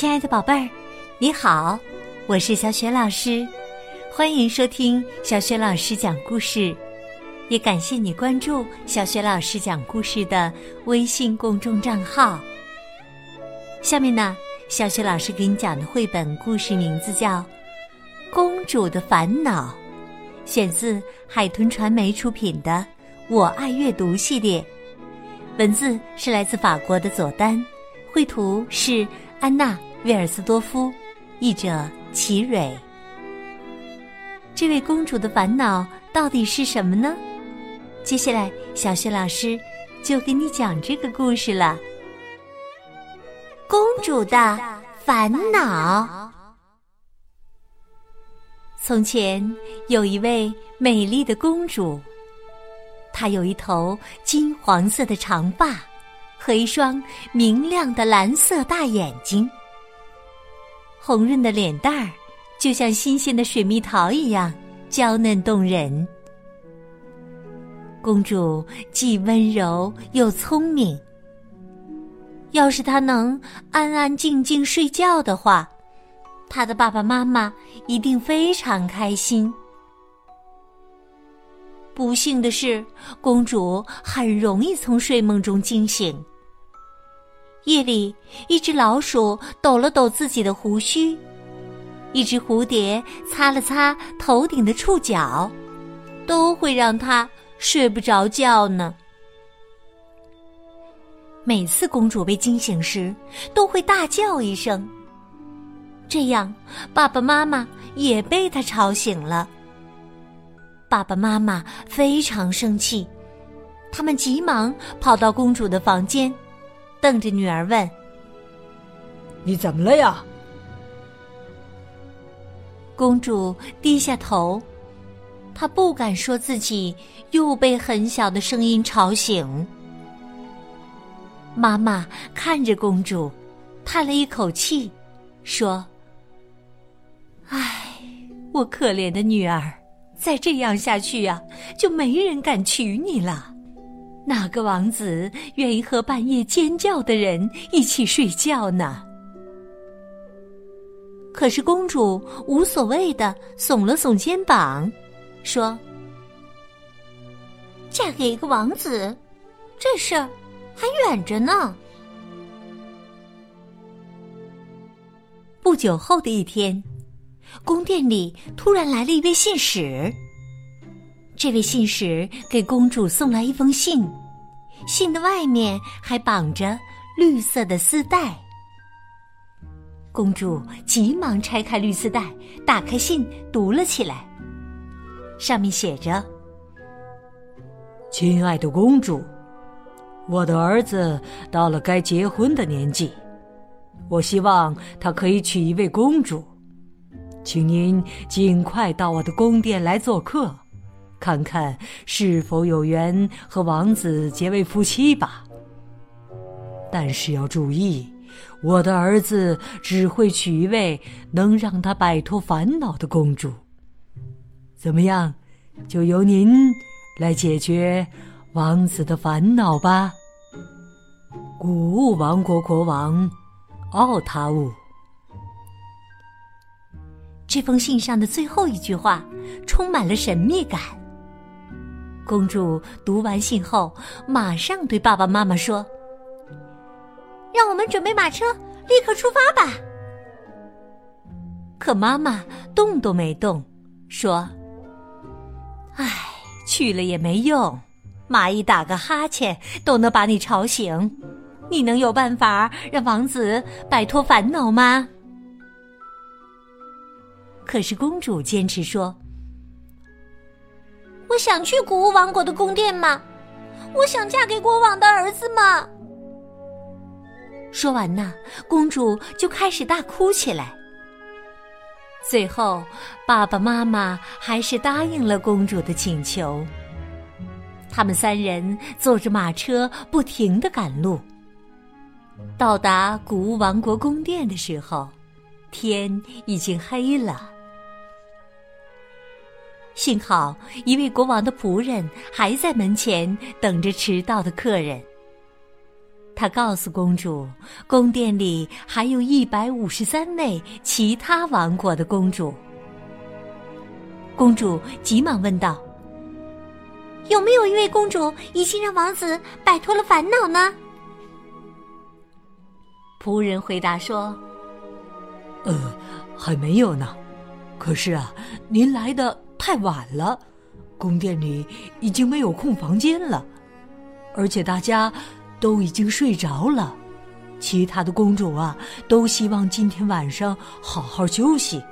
亲爱的宝贝儿，你好，我是小雪老师，欢迎收听小雪老师讲故事，也感谢你关注小雪老师讲故事的微信公众账号。下面呢，小雪老师给你讲的绘本故事名字叫《公主的烦恼》，选自海豚传媒出品的《我爱阅读》系列，文字是来自法国的佐丹，绘图是。安娜·威尔斯多夫，译者齐蕊。这位公主的烦恼到底是什么呢？接下来，小雪老师就给你讲这个故事了。公主的烦恼。从前有一位美丽的公主，她有一头金黄色的长发。和一双明亮的蓝色大眼睛，红润的脸蛋儿就像新鲜的水蜜桃一样娇嫩动人。公主既温柔又聪明，要是她能安安静静睡觉的话，她的爸爸妈妈一定非常开心。不幸的是，公主很容易从睡梦中惊醒。夜里，一只老鼠抖了抖自己的胡须，一只蝴蝶擦了擦头顶的触角，都会让它睡不着觉呢。每次公主被惊醒时，都会大叫一声，这样爸爸妈妈也被她吵醒了。爸爸妈妈非常生气，他们急忙跑到公主的房间。瞪着女儿问：“你怎么了呀？”公主低下头，她不敢说自己又被很小的声音吵醒。妈妈看着公主，叹了一口气，说：“唉，我可怜的女儿，再这样下去呀，就没人敢娶你了。”哪个王子愿意和半夜尖叫的人一起睡觉呢？可是公主无所谓的耸了耸肩膀，说：“嫁给一个王子，这事儿还远着呢。”不久后的一天，宫殿里突然来了一位信使。这位信使给公主送来一封信，信的外面还绑着绿色的丝带。公主急忙拆开绿丝带，打开信，读了起来。上面写着：“亲爱的公主，我的儿子到了该结婚的年纪，我希望他可以娶一位公主，请您尽快到我的宫殿来做客。”看看是否有缘和王子结为夫妻吧。但是要注意，我的儿子只会娶一位能让他摆脱烦恼的公主。怎么样？就由您来解决王子的烦恼吧。谷物王国国王奥塔乌。这封信上的最后一句话充满了神秘感。公主读完信后，马上对爸爸妈妈说：“让我们准备马车，立刻出发吧。”可妈妈动都没动，说：“唉，去了也没用，蚂蚁打个哈欠都能把你吵醒，你能有办法让王子摆脱烦恼吗？”可是公主坚持说。我想去谷物王国的宫殿吗？我想嫁给国王的儿子吗？说完呢，公主就开始大哭起来。最后，爸爸妈妈还是答应了公主的请求。他们三人坐着马车，不停的赶路。到达古物王国宫殿的时候，天已经黑了。幸好一位国王的仆人还在门前等着迟到的客人。他告诉公主，宫殿里还有一百五十三位其他王国的公主。公主急忙问道：“有没有一位公主已经让王子摆脱了烦恼呢？”仆人回答说：“呃，还没有呢。可是啊，您来的太晚了，宫殿里已经没有空房间了，而且大家都已经睡着了。其他的公主啊，都希望今天晚上好好休息，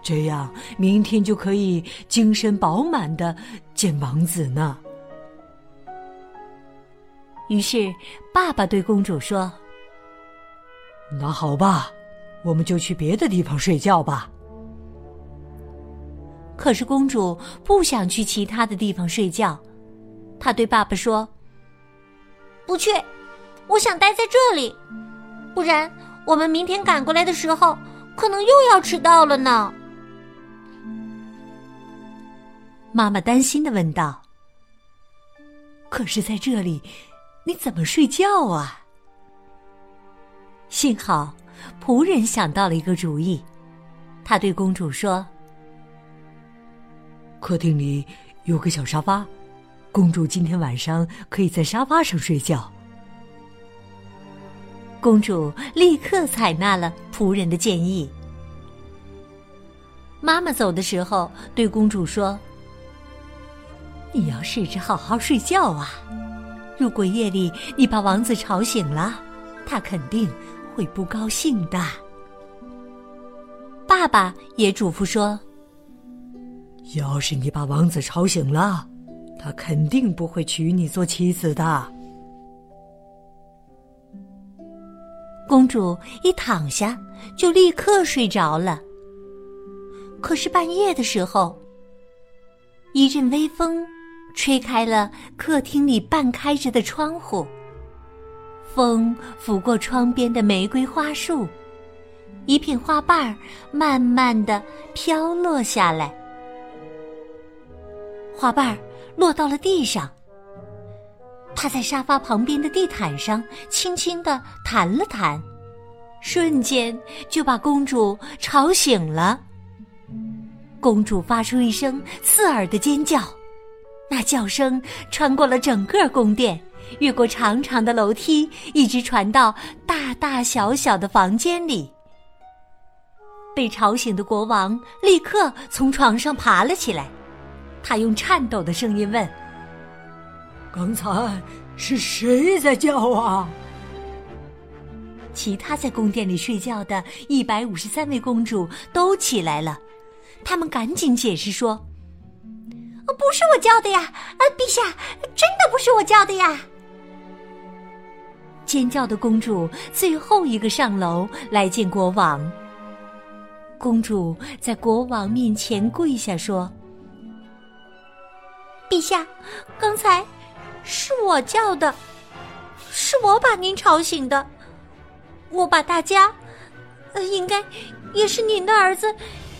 这样明天就可以精神饱满的见王子呢。”于是，爸爸对公主说。那好吧，我们就去别的地方睡觉吧。可是公主不想去其他的地方睡觉，她对爸爸说：“不去，我想待在这里，不然我们明天赶过来的时候，可能又要迟到了呢。”妈妈担心的问道：“可是在这里，你怎么睡觉啊？”幸好，仆人想到了一个主意。他对公主说：“客厅里有个小沙发，公主今天晚上可以在沙发上睡觉。”公主立刻采纳了仆人的建议。妈妈走的时候对公主说：“你要试着好好睡觉啊！如果夜里你把王子吵醒了，他肯定……”会不高兴的。爸爸也嘱咐说：“要是你把王子吵醒了，他肯定不会娶你做妻子的。”公主一躺下就立刻睡着了。可是半夜的时候，一阵微风吹开了客厅里半开着的窗户。风拂过窗边的玫瑰花树，一片花瓣儿慢慢的飘落下来。花瓣儿落到了地上，它在沙发旁边的地毯上轻轻的弹了弹，瞬间就把公主吵醒了。公主发出一声刺耳的尖叫，那叫声穿过了整个宫殿。越过长长的楼梯，一直传到大大小小的房间里。被吵醒的国王立刻从床上爬了起来，他用颤抖的声音问：“刚才是谁在叫啊？”其他在宫殿里睡觉的一百五十三位公主都起来了，他们赶紧解释说：“不是我叫的呀，啊，陛下，真的不是我叫的呀。”尖叫的公主最后一个上楼来见国王。公主在国王面前跪下说：“陛下，刚才是我叫的，是我把您吵醒的。我把大家，呃，应该也是您的儿子，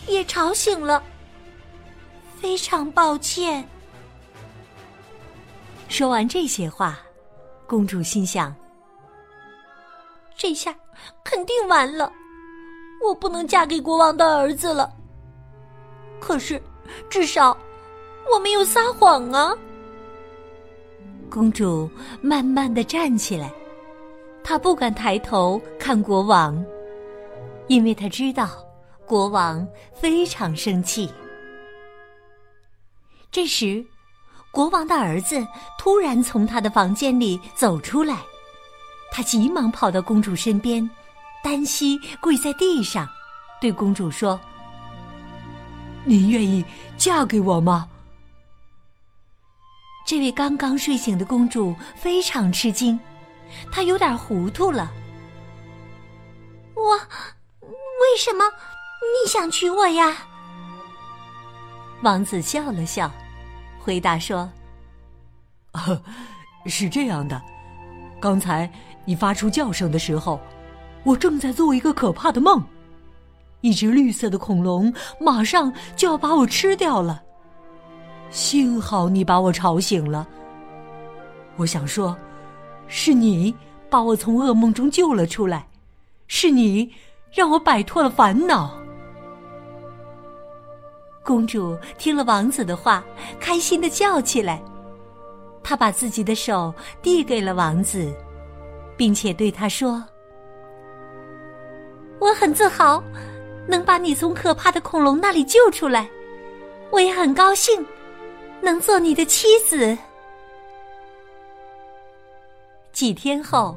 也吵醒了。非常抱歉。”说完这些话，公主心想。这下肯定完了，我不能嫁给国王的儿子了。可是，至少我没有撒谎啊。公主慢慢的站起来，她不敢抬头看国王，因为她知道国王非常生气。这时，国王的儿子突然从他的房间里走出来。他急忙跑到公主身边，单膝跪在地上，对公主说：“您愿意嫁给我吗？”这位刚刚睡醒的公主非常吃惊，她有点糊涂了。“我为什么你想娶我呀？”王子笑了笑，回答说：“是这样的，刚才。”你发出叫声的时候，我正在做一个可怕的梦，一只绿色的恐龙马上就要把我吃掉了。幸好你把我吵醒了。我想说，是你把我从噩梦中救了出来，是你让我摆脱了烦恼。”公主听了王子的话，开心的叫起来。她把自己的手递给了王子，并且对他说：“我很自豪，能把你从可怕的恐龙那里救出来。我也很高兴，能做你的妻子。”几天后，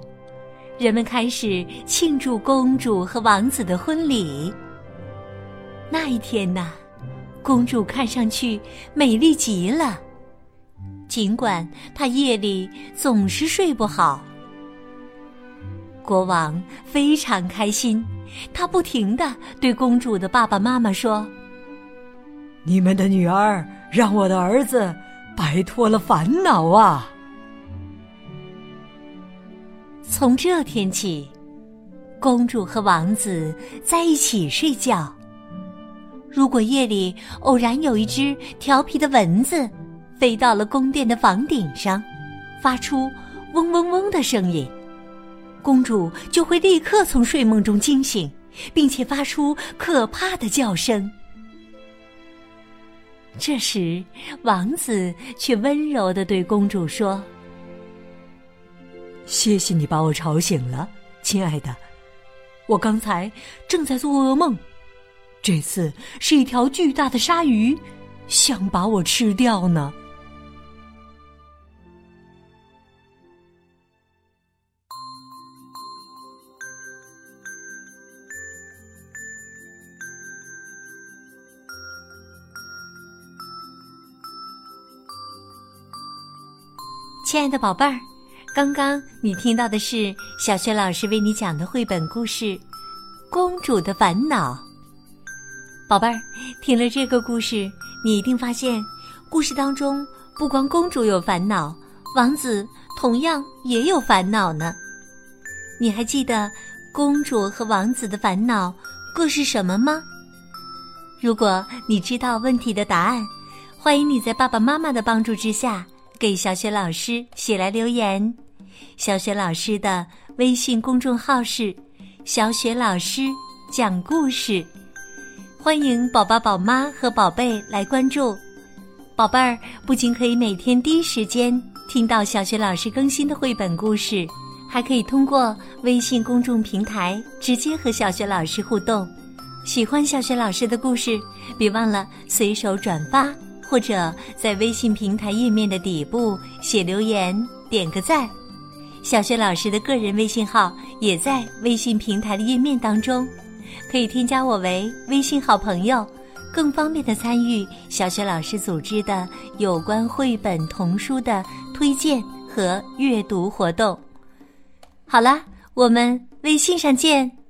人们开始庆祝公主和王子的婚礼。那一天呢？公主看上去美丽极了，尽管她夜里总是睡不好。国王非常开心，他不停的对公主的爸爸妈妈说：“你们的女儿让我的儿子摆脱了烦恼啊！”从这天起，公主和王子在一起睡觉。如果夜里偶然有一只调皮的蚊子飞到了宫殿的房顶上，发出嗡嗡嗡的声音，公主就会立刻从睡梦中惊醒，并且发出可怕的叫声。这时，王子却温柔的对公主说：“谢谢你把我吵醒了，亲爱的，我刚才正在做噩梦。”这次是一条巨大的鲨鱼，想把我吃掉呢。亲爱的宝贝儿，刚刚你听到的是小雪老师为你讲的绘本故事《公主的烦恼》。宝贝儿，听了这个故事，你一定发现，故事当中不光公主有烦恼，王子同样也有烦恼呢。你还记得公主和王子的烦恼各是什么吗？如果你知道问题的答案，欢迎你在爸爸妈妈的帮助之下给小雪老师写来留言。小雪老师的微信公众号是“小雪老师讲故事”。欢迎宝宝、宝妈和宝贝来关注，宝贝儿不仅可以每天第一时间听到小雪老师更新的绘本故事，还可以通过微信公众平台直接和小雪老师互动。喜欢小雪老师的故事，别忘了随手转发，或者在微信平台页面的底部写留言、点个赞。小学老师的个人微信号也在微信平台的页面当中。可以添加我为微信好朋友，更方便的参与小学老师组织的有关绘本童书的推荐和阅读活动。好了，我们微信上见。